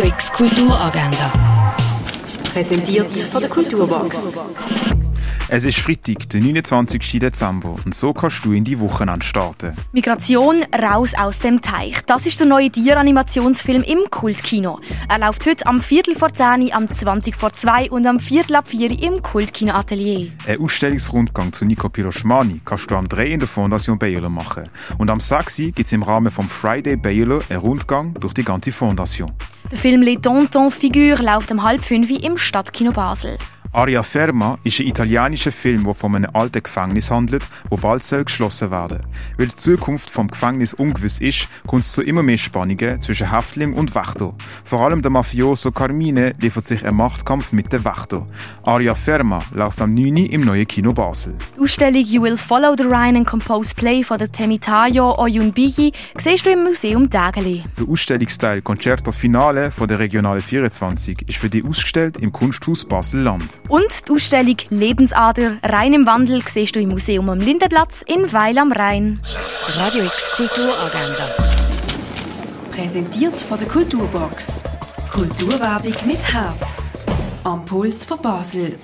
Radio X Kulturagenda. Präsentiert von der Kulturbox. Es ist Freitag, der 29. Dezember und so kannst du in die Wochen starten. Migration raus aus dem Teich. Das ist der neue Tieranimationsfilm im Kultkino. Er läuft heute am Viertel vor 10, am 20 vor 2 und am Viertel ab 4 im Kultkino Atelier. Ein Ausstellungsrundgang zu Nico Piroschmani kannst du am 3 in der Fondation Bayerlo machen. Und am 6 gibt es im Rahmen vom Friday Bayerlo einen Rundgang durch die ganze Fondation. Der Film Les Tontons Figure läuft um halb 5 im Stadtkino Basel. Aria Ferma ist ein italienischer Film, der von einem alten Gefängnis handelt, wo bald soll geschlossen werden Weil die Zukunft vom Gefängnis ungewiss ist, kommt es zu immer mehr Spannungen zwischen Häftling und Wächter. Vor allem der Mafioso Carmine liefert sich einen Machtkampf mit den Wächter. Aria Ferma läuft am 9. im neuen Kino Basel. Die Ausstellung You Will Follow the Rhine and Compose Play von der Temitayo Oyunbigi siehst du im Museum Dageli. Der Ausstellungsteil Concerto Finale von der Regionale 24 ist für dich ausgestellt im Kunsthaus Basel-Land. Und die Ausstellung Lebensader rein im Wandel siehst du im Museum am Lindenplatz in Weil am Rhein. Radio X Kulturagenda. Präsentiert von der Kulturbox. Kulturwerbung mit Herz. Am Puls von Basel.